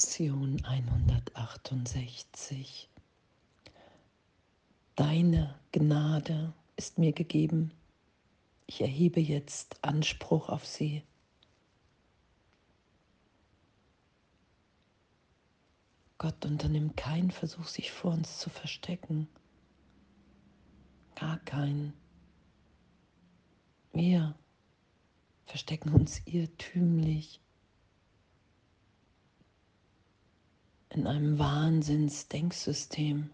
Lektion 168. Deine Gnade ist mir gegeben. Ich erhebe jetzt Anspruch auf sie. Gott unternimmt keinen Versuch, sich vor uns zu verstecken. Gar keinen. Wir verstecken uns irrtümlich in einem Wahnsinnsdenksystem,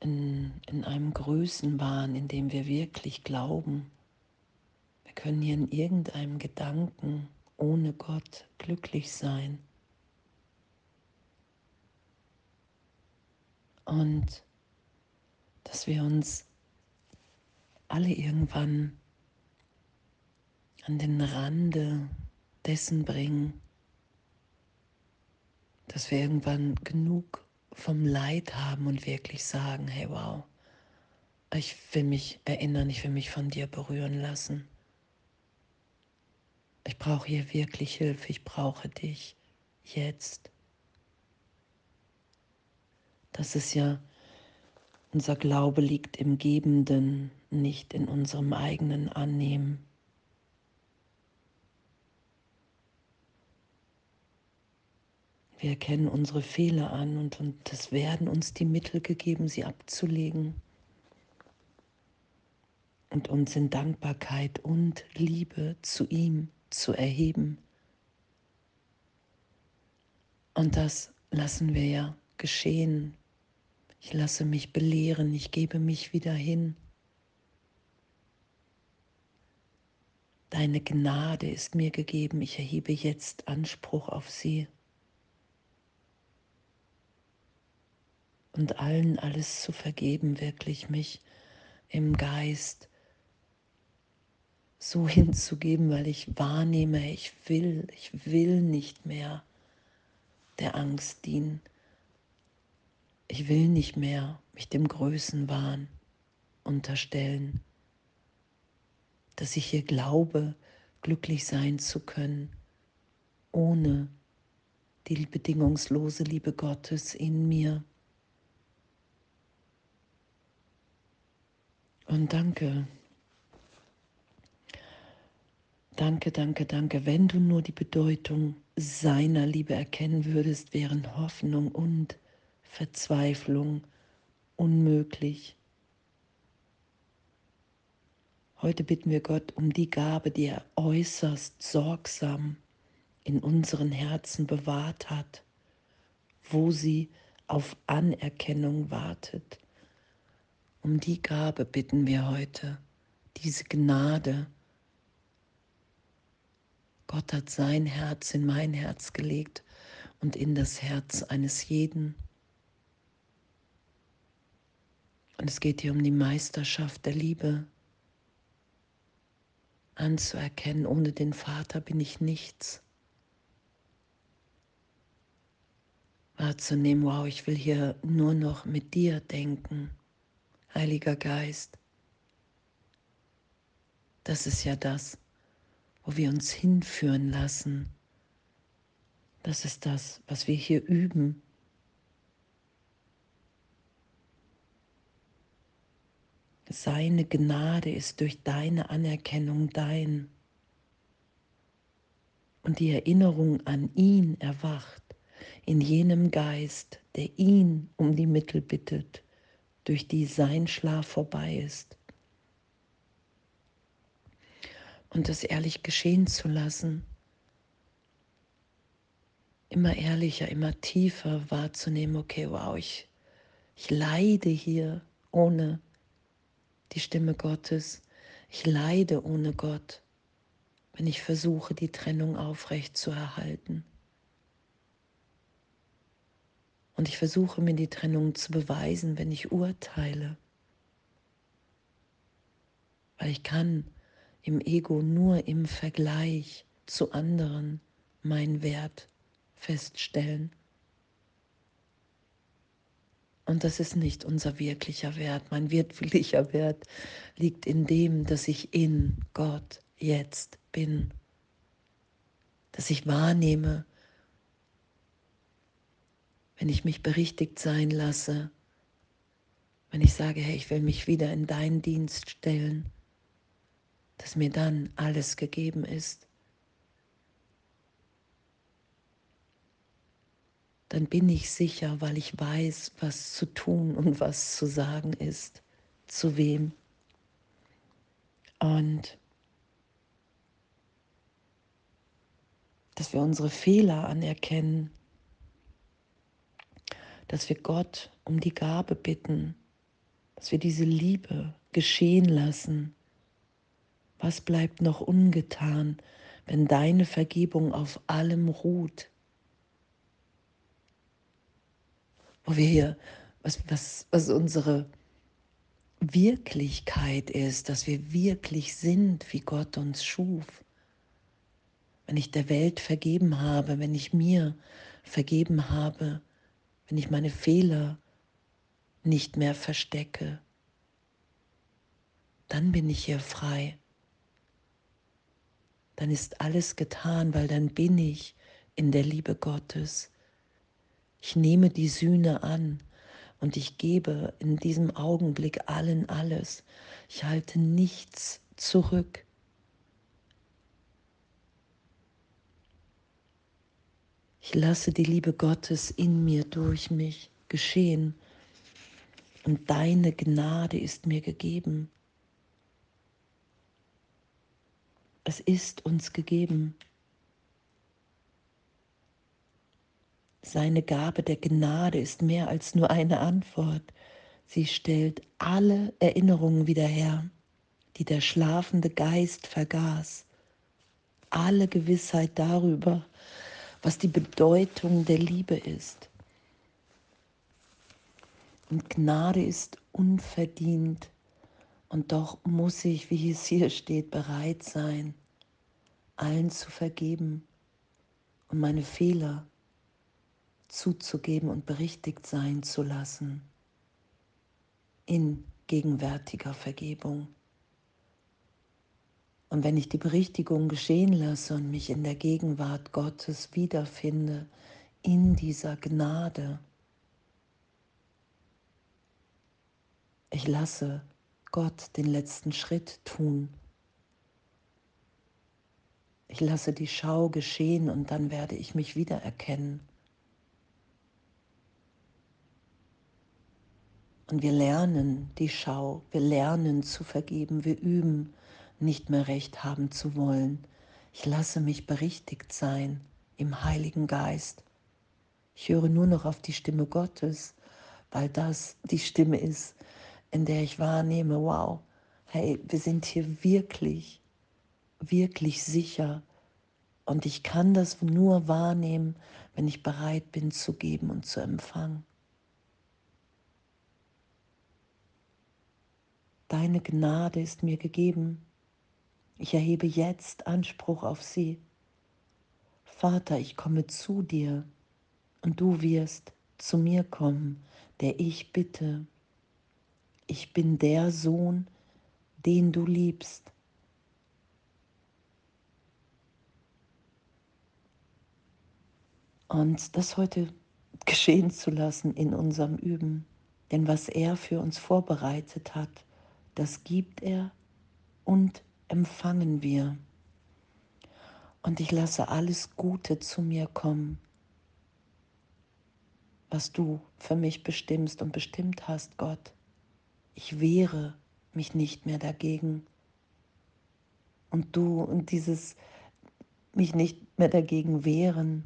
in, in einem Größenwahn, in dem wir wirklich glauben, wir können hier in irgendeinem Gedanken ohne Gott glücklich sein. Und dass wir uns alle irgendwann an den Rande dessen bringen, dass wir irgendwann genug vom Leid haben und wirklich sagen, hey wow, ich will mich erinnern, ich will mich von dir berühren lassen. Ich brauche hier wirklich Hilfe, ich brauche dich jetzt. Das ist ja, unser Glaube liegt im Gebenden, nicht in unserem eigenen Annehmen. Wir erkennen unsere Fehler an und, und es werden uns die Mittel gegeben, sie abzulegen und uns in Dankbarkeit und Liebe zu ihm zu erheben. Und das lassen wir ja geschehen. Ich lasse mich belehren, ich gebe mich wieder hin. Deine Gnade ist mir gegeben, ich erhebe jetzt Anspruch auf sie. Und allen alles zu vergeben, wirklich mich im Geist so hinzugeben, weil ich wahrnehme, ich will, ich will nicht mehr der Angst dienen. Ich will nicht mehr mich dem Größenwahn unterstellen, dass ich hier glaube, glücklich sein zu können, ohne die bedingungslose Liebe Gottes in mir. Und danke. Danke, danke, danke. Wenn du nur die Bedeutung seiner Liebe erkennen würdest, wären Hoffnung und Verzweiflung unmöglich. Heute bitten wir Gott um die Gabe, die er äußerst sorgsam in unseren Herzen bewahrt hat, wo sie auf Anerkennung wartet. Um die Gabe bitten wir heute, diese Gnade. Gott hat sein Herz in mein Herz gelegt und in das Herz eines jeden. Und es geht hier um die Meisterschaft der Liebe, anzuerkennen, ohne den Vater bin ich nichts. Wahrzunehmen, wow, ich will hier nur noch mit dir denken. Heiliger Geist. Das ist ja das, wo wir uns hinführen lassen. Das ist das, was wir hier üben. Seine Gnade ist durch deine Anerkennung dein. Und die Erinnerung an ihn erwacht in jenem Geist, der ihn um die Mittel bittet durch die sein Schlaf vorbei ist. Und das ehrlich geschehen zu lassen, immer ehrlicher, immer tiefer wahrzunehmen, okay, wow, ich, ich leide hier ohne die Stimme Gottes. Ich leide ohne Gott, wenn ich versuche, die Trennung aufrecht zu erhalten. Und ich versuche mir die Trennung zu beweisen, wenn ich urteile. Weil ich kann im Ego nur im Vergleich zu anderen meinen Wert feststellen. Und das ist nicht unser wirklicher Wert. Mein wirklicher Wert liegt in dem, dass ich in Gott jetzt bin. Dass ich wahrnehme, wenn ich mich berichtigt sein lasse, wenn ich sage, hey, ich will mich wieder in deinen Dienst stellen, dass mir dann alles gegeben ist. Dann bin ich sicher, weil ich weiß, was zu tun und was zu sagen ist, zu wem. Und dass wir unsere Fehler anerkennen, dass wir Gott um die Gabe bitten, dass wir diese Liebe geschehen lassen. Was bleibt noch ungetan, wenn deine Vergebung auf allem ruht? Wo wir hier, was, was, was unsere Wirklichkeit ist, dass wir wirklich sind, wie Gott uns schuf. Wenn ich der Welt vergeben habe, wenn ich mir vergeben habe, wenn ich meine Fehler nicht mehr verstecke, dann bin ich hier frei. Dann ist alles getan, weil dann bin ich in der Liebe Gottes. Ich nehme die Sühne an und ich gebe in diesem Augenblick allen alles. Ich halte nichts zurück. Ich lasse die Liebe Gottes in mir durch mich geschehen und deine Gnade ist mir gegeben. Es ist uns gegeben. Seine Gabe der Gnade ist mehr als nur eine Antwort. Sie stellt alle Erinnerungen wieder her, die der schlafende Geist vergaß. Alle Gewissheit darüber, was die Bedeutung der Liebe ist. Und Gnade ist unverdient. Und doch muss ich, wie es hier steht, bereit sein, allen zu vergeben und meine Fehler zuzugeben und berichtigt sein zu lassen in gegenwärtiger Vergebung. Und wenn ich die Berichtigung geschehen lasse und mich in der Gegenwart Gottes wiederfinde, in dieser Gnade, ich lasse Gott den letzten Schritt tun. Ich lasse die Schau geschehen und dann werde ich mich wiedererkennen. Und wir lernen die Schau, wir lernen zu vergeben, wir üben nicht mehr recht haben zu wollen. Ich lasse mich berichtigt sein im Heiligen Geist. Ich höre nur noch auf die Stimme Gottes, weil das die Stimme ist, in der ich wahrnehme, wow, hey, wir sind hier wirklich, wirklich sicher. Und ich kann das nur wahrnehmen, wenn ich bereit bin zu geben und zu empfangen. Deine Gnade ist mir gegeben. Ich erhebe jetzt Anspruch auf sie. Vater, ich komme zu dir und du wirst zu mir kommen, der ich bitte. Ich bin der Sohn, den du liebst. Und das heute geschehen zu lassen in unserem Üben. Denn was er für uns vorbereitet hat, das gibt er und empfangen wir. Und ich lasse alles Gute zu mir kommen, was du für mich bestimmst und bestimmt hast, Gott. Ich wehre mich nicht mehr dagegen. Und du und dieses mich nicht mehr dagegen wehren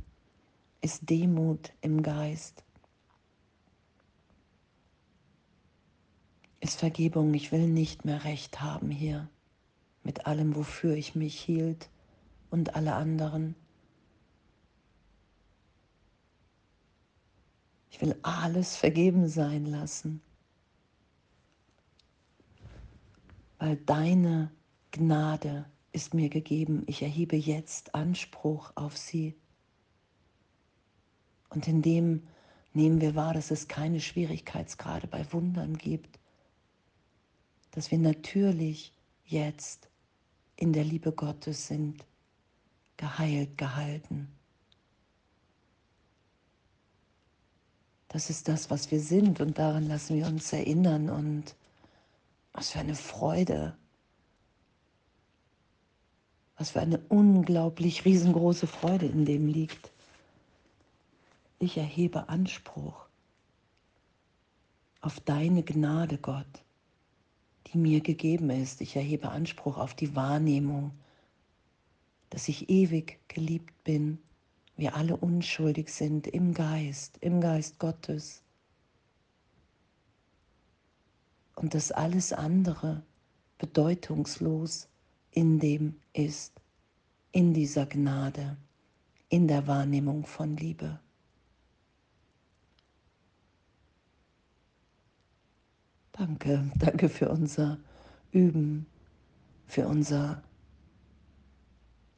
ist Demut im Geist. Ist Vergebung, ich will nicht mehr recht haben hier mit allem, wofür ich mich hielt und alle anderen. Ich will alles vergeben sein lassen, weil deine Gnade ist mir gegeben. Ich erhebe jetzt Anspruch auf sie. Und in dem nehmen wir wahr, dass es keine Schwierigkeitsgrade bei Wundern gibt, dass wir natürlich jetzt in der Liebe Gottes sind, geheilt, gehalten. Das ist das, was wir sind und daran lassen wir uns erinnern und was für eine Freude. Was für eine unglaublich riesengroße Freude in dem liegt. Ich erhebe Anspruch auf deine Gnade, Gott, die mir gegeben ist. Ich erhebe Anspruch auf die Wahrnehmung, dass ich ewig geliebt bin, wir alle unschuldig sind im Geist, im Geist Gottes. Und dass alles andere bedeutungslos in dem ist, in dieser Gnade, in der Wahrnehmung von Liebe. Danke, danke für unser Üben, für unser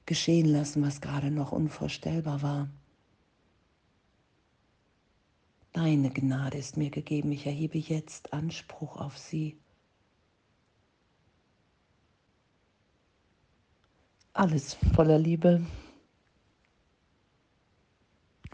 Geschehen lassen, was gerade noch unvorstellbar war. Deine Gnade ist mir gegeben, ich erhebe jetzt Anspruch auf sie. Alles voller Liebe.